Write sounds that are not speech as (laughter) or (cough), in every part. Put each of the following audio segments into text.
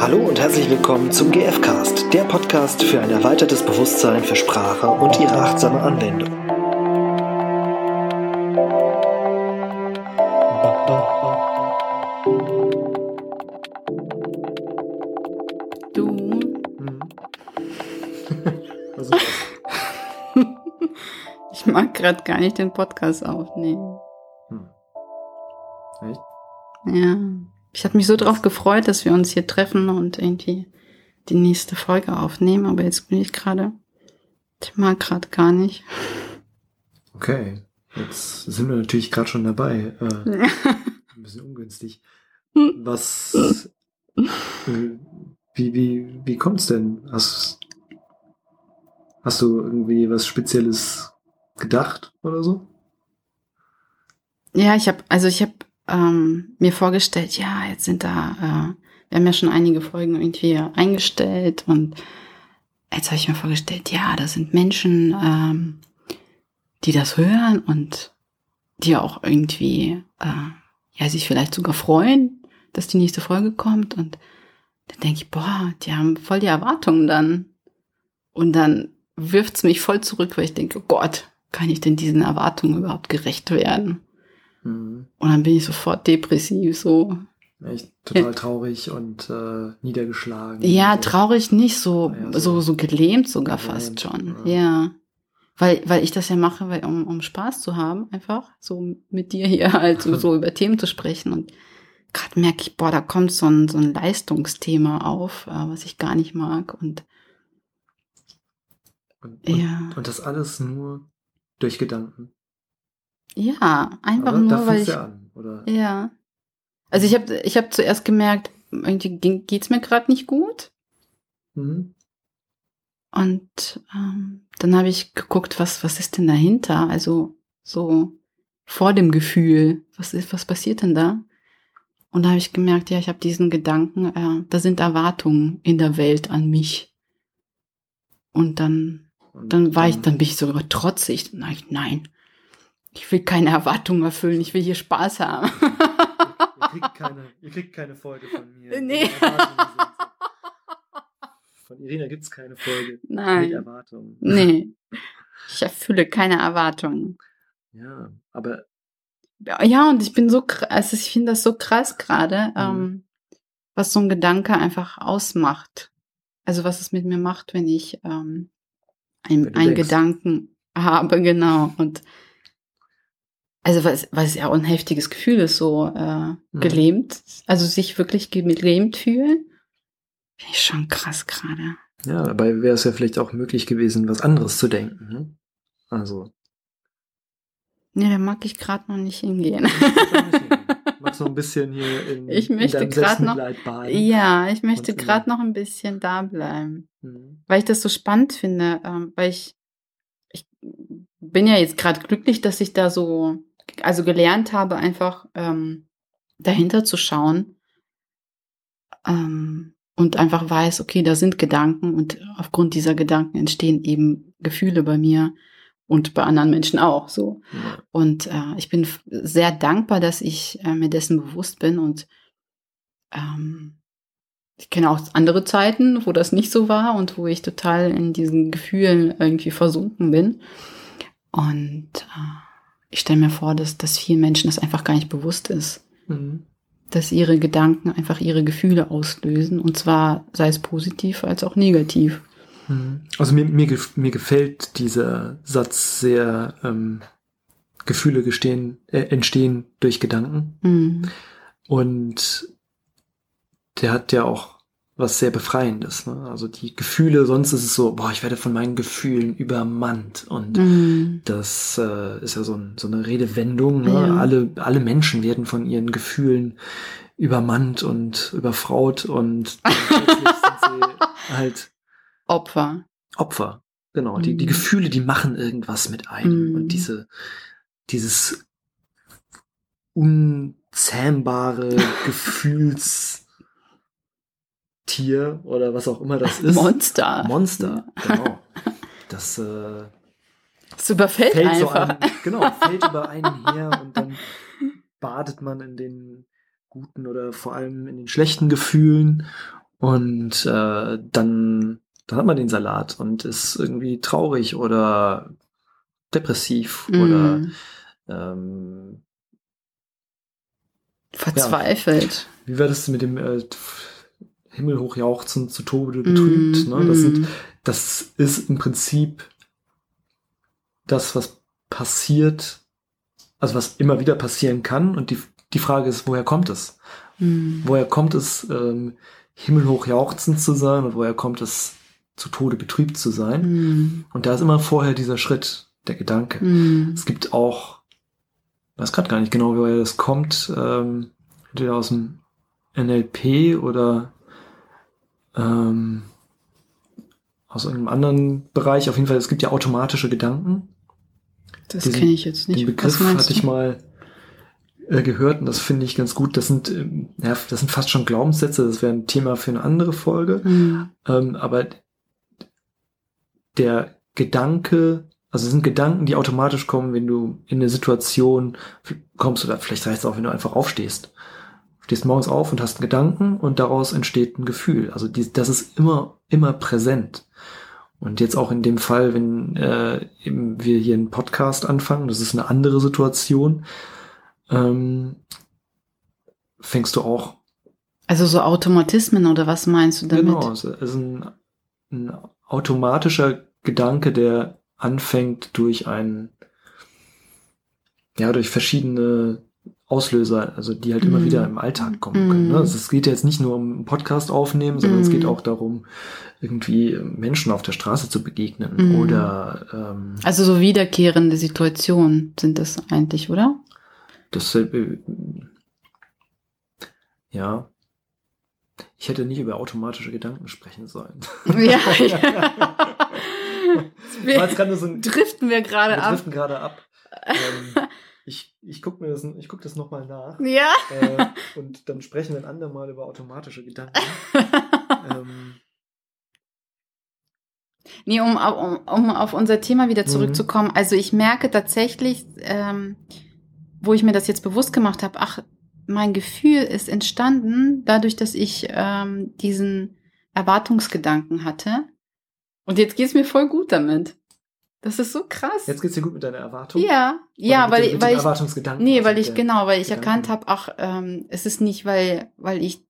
Hallo und herzlich willkommen zum GFcast, der Podcast für ein erweitertes Bewusstsein für Sprache und ihre achtsame Anwendung. Du, das? ich mag gerade gar nicht den Podcast aufnehmen. Hm. Echt? Ja. Ich habe mich so drauf gefreut, dass wir uns hier treffen und irgendwie die nächste Folge aufnehmen, aber jetzt bin ich gerade, ich mag gerade gar nicht. Okay, jetzt sind wir natürlich gerade schon dabei. Äh, (laughs) ein bisschen ungünstig. Was, äh, wie, wie, wie kommt's denn? Hast, hast du irgendwie was Spezielles gedacht oder so? Ja, ich habe, also ich habe ähm, mir vorgestellt, ja, jetzt sind da, äh, wir haben ja schon einige Folgen irgendwie eingestellt und jetzt habe ich mir vorgestellt, ja, da sind Menschen, ähm, die das hören und die auch irgendwie, äh, ja, sich vielleicht sogar freuen, dass die nächste Folge kommt und dann denke ich, boah, die haben voll die Erwartungen dann. Und dann wirft's mich voll zurück, weil ich denke, oh Gott, kann ich denn diesen Erwartungen überhaupt gerecht werden? Mhm. Und dann bin ich sofort depressiv, so. Echt total traurig und äh, niedergeschlagen. Ja, und so. traurig nicht, so, Ja, so- so, so gelähmt sogar Gelähmt, fast schon. ja. Ja. Weil, weil ich das ja mache, weil, um, um Spaß zu haben, einfach so mit dir hier (laughs) halt so, so (laughs) über Themen zu sprechen. Und gerade merke ich, boah, da kommt so ein, so ein Leistungsthema auf, äh, was ich gar nicht mag. Und Und, und, ja, und das alles nur durch Gedanken. Ja, einfach Aber nur, weil ich. ja an, oder? Ja. Also ich habe ich hab zuerst gemerkt, irgendwie ging- geht's mir gerade nicht gut. Mhm. Und ähm, dann habe ich geguckt, was, was ist denn dahinter? Also so vor dem Gefühl, was ist, was passiert denn da? Und da habe ich gemerkt, ja, ich habe diesen Gedanken, äh, da sind Erwartungen in der Welt an mich. Und dann, Und dann war ich, dann bin ich sogar trotzig. Ich, nein, ich will keine Erwartungen erfüllen, ich will hier Spaß haben. Ihr kriegt keine, ihr kriegt keine Folge von mir. Nee. Von Irina gibt's keine Folge mit Nein, Erwartungen. nee, ich erfülle keine Erwartungen. Ja, aber Ja, und ich bin so, also ich finde das so krass gerade, Mhm. ähm, was so ein Gedanke einfach ausmacht. Also was es mit mir macht, wenn ich ähm, einen. Gedanken habe, genau. Und also was, was ja auch ein heftiges Gefühl ist, so äh, Mhm. gelähmt, also sich wirklich gelähmt fühlen. Finde ich schon krass gerade. ja, dabei wäre es ja vielleicht auch möglich gewesen, was anderes zu denken. Ne? Also, Nee, da mag ich gerade noch nicht hingehen. magst du noch ein bisschen hier in, Ich in möchte deinem grad noch- baden? ja, ich möchte gerade noch ein bisschen da bleiben. Mhm. weil ich das so spannend finde, ähm, weil ich, ich bin ja jetzt gerade glücklich, dass ich da so, also gelernt habe, einfach ähm, dahinter zu schauen ähm, und einfach weiß, okay, da sind Gedanken und aufgrund dieser Gedanken entstehen eben Gefühle bei mir und bei anderen Menschen auch so. Ja. Und äh, ich bin sehr dankbar, dass ich äh, mir dessen bewusst bin und ähm, ich kenne auch andere Zeiten, wo das nicht so war und wo ich total in diesen Gefühlen irgendwie versunken bin. Und äh, ich stelle mir vor, dass, dass vielen Menschen das einfach gar nicht bewusst ist, Mhm. dass ihre Gedanken einfach ihre Gefühle auslösen und zwar sei es positiv als auch negativ. Mhm. Also mir, mir, mir gefällt dieser Satz sehr, ähm, Gefühle gestehen, äh, entstehen durch Gedanken. Mhm. Und der hat ja auch was sehr Befreiendes. Ne? Also die Gefühle, sonst ist es so, boah, ich werde von meinen Gefühlen übermannt. Und Mhm. das äh, ist ja so, ein, so eine Redewendung. Ne? Ja. Alle, alle Menschen werden von ihren Gefühlen übermannt und überfraut und (laughs) sind sie halt Opfer. Opfer. Genau, die, die Mhm. Gefühle, die machen irgendwas mit einem. Mhm. Und diese, dieses unzähmbare (laughs) Gefühlstier oder was auch immer das (laughs) ist. Monster. Monster, genau. (laughs) Das äh, Es überfällt fällt so einfach. an, genau, fällt über einen (laughs) her und dann badet man in den guten oder vor allem in den schlechten Gefühlen Und äh, dann, dann hat man den Salat und ist irgendwie traurig oder depressiv Mhm. oder ähm, Verzweifelt. wie war das mit dem äh, Himmelhoch jauchzen zu Tode betrübt? Mm, ne? das, mm. sind, das ist im Prinzip das, was passiert, also was immer wieder passieren kann. Und die, die Frage ist, woher kommt es? Mhm. Woher kommt es, ähm, himmelhoch jauchzend zu sein und woher kommt es, zu Tode betrübt zu sein? Mhm. Und da ist immer vorher dieser Schritt, der Gedanke. Mhm. Es gibt auch, ich weiß gerade gar nicht genau, woher das kommt, ähm, entweder aus dem NLP oder ähm, aus irgendeinem anderen Bereich. Auf jeden Fall, es gibt ja automatische Gedanken. Das kenne ich jetzt nicht. Den Begriff hatte ich mal äh, gehört und das finde ich ganz gut. Das sind, ähm, ja, das sind fast schon Glaubenssätze. Das wäre ein Thema für eine andere Folge. Mhm. Ähm, aber der Gedanke, also es sind Gedanken, die automatisch kommen, wenn du in eine Situation kommst oder vielleicht reicht es auch, wenn du einfach aufstehst. Stehst morgens auf und hast einen Gedanken und daraus entsteht ein Gefühl. Also die, das ist immer, immer präsent. Und jetzt auch in dem Fall, wenn äh, eben wir hier einen Podcast anfangen, das ist eine andere Situation, ähm, fängst du auch Also so Automatismen oder was meinst du damit? Genau, es ist ein, ein automatischer Gedanke, der anfängt durch ein, ja, durch verschiedene Auslöser, also die halt immer Mhm. wieder im Alltag kommen können. Mhm. Ne? Also es geht jetzt nicht nur um einen Podcast aufnehmen, sondern es Mhm. geht auch darum, irgendwie Menschen auf der Straße zu begegnen Mhm. oder ähm, Also so wiederkehrende Situationen sind das eigentlich, oder? das äh, ja. Ich hätte nicht über automatische Gedanken sprechen sollen. (laughs) ja. ja. (laughs) Ein Driften wir gerade Wir ab. driften gerade ab. Ähm, ich ich gucke mir das, ich guck das nochmal nach. Ja. Äh, und dann sprechen wir ein andermal über automatische Gedanken. (laughs) ähm, Nee, um, um, um auf unser Thema wieder Mhm. zurückzukommen. Also ich merke tatsächlich, ähm, wo ich mir das jetzt bewusst gemacht habe, ach, mein Gefühl ist entstanden dadurch, dass ich ähm, diesen Erwartungsgedanken hatte. Und jetzt geht's mir voll gut damit. Das ist so krass. jetzt geht's dir gut mit deiner Erwartung? ja, ja, weil, den, weil ich Erwartungsgedanken. Nee, weil ich genau, weil ich Gedanken. erkannt habe, ach, ähm, es ist nicht, weil, weil ich,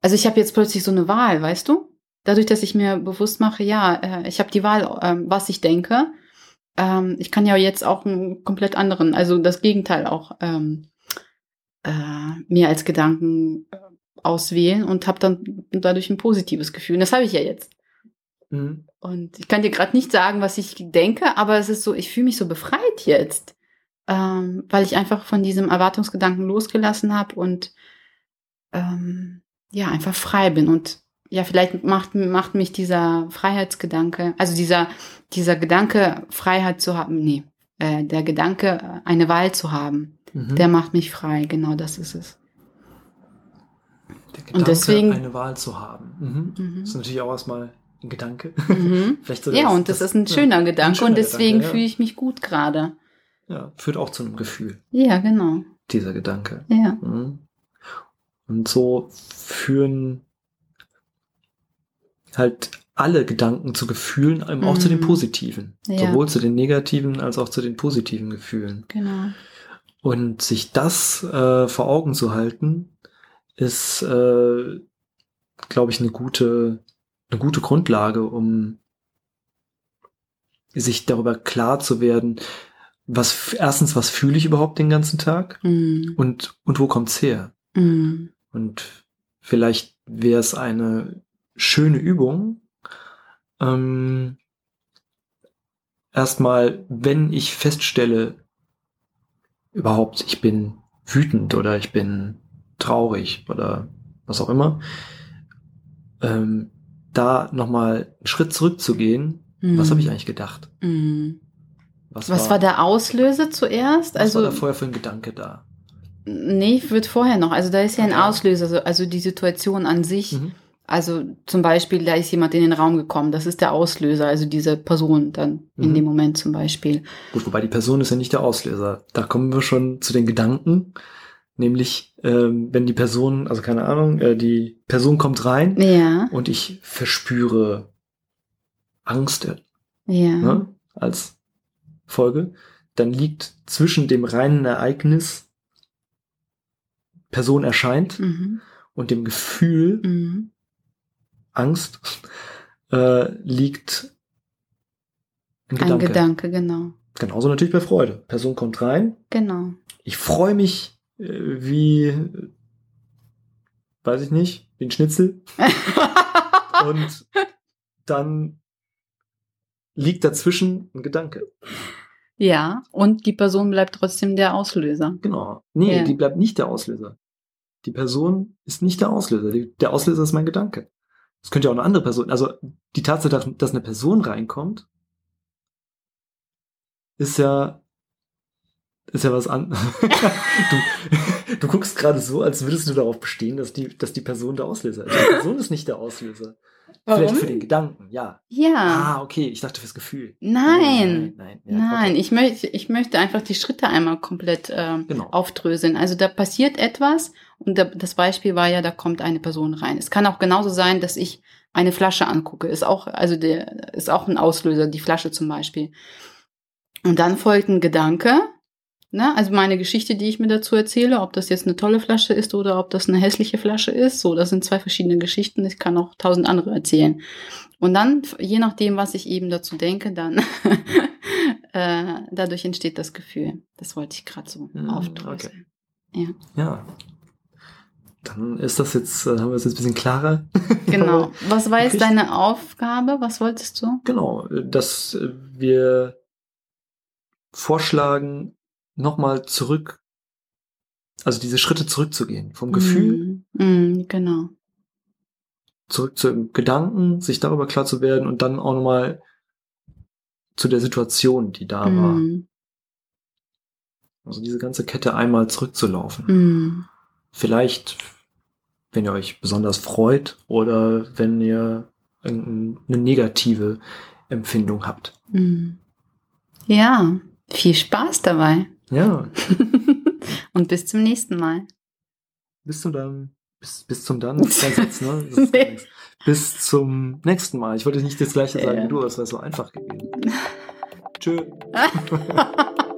also ich habe jetzt plötzlich so eine Wahl, weißt du? Dadurch, dass ich mir bewusst mache, ja, äh, ich habe die Wahl, ähm, was ich denke. Ähm, ich kann ja jetzt auch einen komplett anderen, also das Gegenteil auch ähm, äh, mir als Gedanken äh, auswählen und habe dann dadurch ein positives Gefühl. Und das habe ich ja jetzt. Mhm. Und ich kann dir gerade nicht sagen, was ich denke, aber es ist so, ich fühle mich so befreit jetzt, ähm, weil ich einfach von diesem Erwartungsgedanken losgelassen habe und ähm, ja, einfach frei bin. Und ja, vielleicht macht, macht mich dieser Freiheitsgedanke, also dieser, dieser Gedanke, Freiheit zu haben, nee, äh, der Gedanke, eine Wahl zu haben, Mhm. der macht mich frei, genau das ist es. Der Gedanke, deswegen- eine Wahl zu haben. Mhm. Mhm. Das ist natürlich auch erstmal ein Gedanke. Mhm. (laughs) Vielleicht so Ja, das- und das, ist ein schöner ja, Gedanke ein schöner und deswegen Gedanke, fühle ich mich gut gerade. ja. ja, führt auch zu einem Gefühl, Ja, genau. dieser Gedanke. Ja. Mhm. Und so führen halt alle Gedanken zu Gefühlen, eben auch zu den Mhm. positiven. Ja. Sowohl zu den negativen als auch zu den positiven Gefühlen. Genau. Und sich das äh, vor Augen zu halten, ist, äh, glaube ich, eine gute, eine gute Grundlage, um sich darüber klar zu werden, was erstens, was fühle ich überhaupt den ganzen Tag Mhm. und, und wo kommt's her? Mhm. Und vielleicht wäre es eine schöne Übung, ähm, erstmal, wenn ich feststelle, überhaupt, ich bin wütend oder ich bin traurig oder was auch immer, ähm, da nochmal einen Schritt zurückzugehen. Was Mhm. habe ich eigentlich gedacht? Mhm. Was war der Auslöser zuerst? Was also, war da vorher für ein Gedanke da? nee, wird vorher noch. Also da ist ja ein. Auslöser, so- also die Situation an sich. Mhm. Also zum Beispiel, da ist jemand in den Raum gekommen. Das ist der Auslöser, also diese Person dann in Mhm. dem Moment zum Beispiel. Gut, wobei die Person ist ja nicht der Auslöser. Da kommen wir schon zu den Gedanken. Nämlich, ähm, wenn die Person, also keine Ahnung, äh, die Person kommt rein Ja. und ich verspüre Angst Ja. ne, als Folge, dann liegt zwischen dem reinen Ereignis Person erscheint Mhm. und dem Gefühl Mhm. Angst äh, liegt ein Ein Gedanke. Gedanke, genau. Genauso natürlich bei Freude. Person kommt rein, Genau. ich freue mich äh, wie, äh, weiß ich nicht, wie ein Schnitzel (laughs) und dann liegt dazwischen ein Gedanke. ja, und die Person bleibt trotzdem der Auslöser. Genau. Nee, Ja. die bleibt nicht der Auslöser. Die Person ist nicht der Auslöser. Der Auslöser ist mein Gedanke. Es könnte ja auch eine andere Person. Also die Tatsache, dass eine Person reinkommt, ist ja ist ja was an. (laughs) du, du guckst gerade so, als würdest du darauf bestehen, dass die, dass die Person der Auslöser ist. Die Person ist nicht der Auslöser. Vielleicht für den Gedanken, ja. Ja. Ah, okay, ich dachte fürs Gefühl. Nein. Nein, nein, ja, Nein, okay. ich möchte, ich möchte einfach die Schritte einmal komplett ähm, Genau. aufdröseln. Also da passiert etwas und da, das Beispiel war ja, da kommt eine Person rein. Es kann auch genauso sein, dass ich eine Flasche angucke. Ist auch, also der ist auch ein Auslöser, die Flasche zum Beispiel. Und dann folgt ein Gedanke, ne? Also meine Geschichte, die ich mir dazu erzähle, ob das jetzt eine tolle Flasche ist oder ob das eine hässliche Flasche ist. So, das sind zwei verschiedene Geschichten. Ich kann auch tausend andere erzählen. Und dann, je nachdem, was ich eben dazu denke, dann (laughs) äh, dadurch entsteht das Gefühl. Das wollte ich gerade so Hm, aufdröseln. Ja. Dann ist das jetzt, äh, haben wir es jetzt ein bisschen klarer. (laughs) Genau. Was war jetzt deine Aufgabe? Was wolltest du? Genau, äh, dass wir vorschlagen, nochmal zurück, also diese Schritte zurückzugehen. Vom Gefühl Mm, mm, genau. zurück zum Gedanken, sich darüber klar zu werden und dann auch nochmal zu der Situation, die da war. Mm, Also diese ganze Kette einmal zurückzulaufen. mm, Vielleicht, wenn ihr euch besonders freut oder wenn ihr irgendeine negative Empfindung habt. Ja, viel Spaß dabei. Ja, (laughs) Und bis zum nächsten Mal. bis zum dann. Bis, bis zum dann. Das ist kein Satz, ne? Das ist gar Nee. Bis zum nächsten Mal. Ich wollte nicht das gleiche sagen wie du, es wäre so einfach gewesen. (laughs) Tschö. (laughs)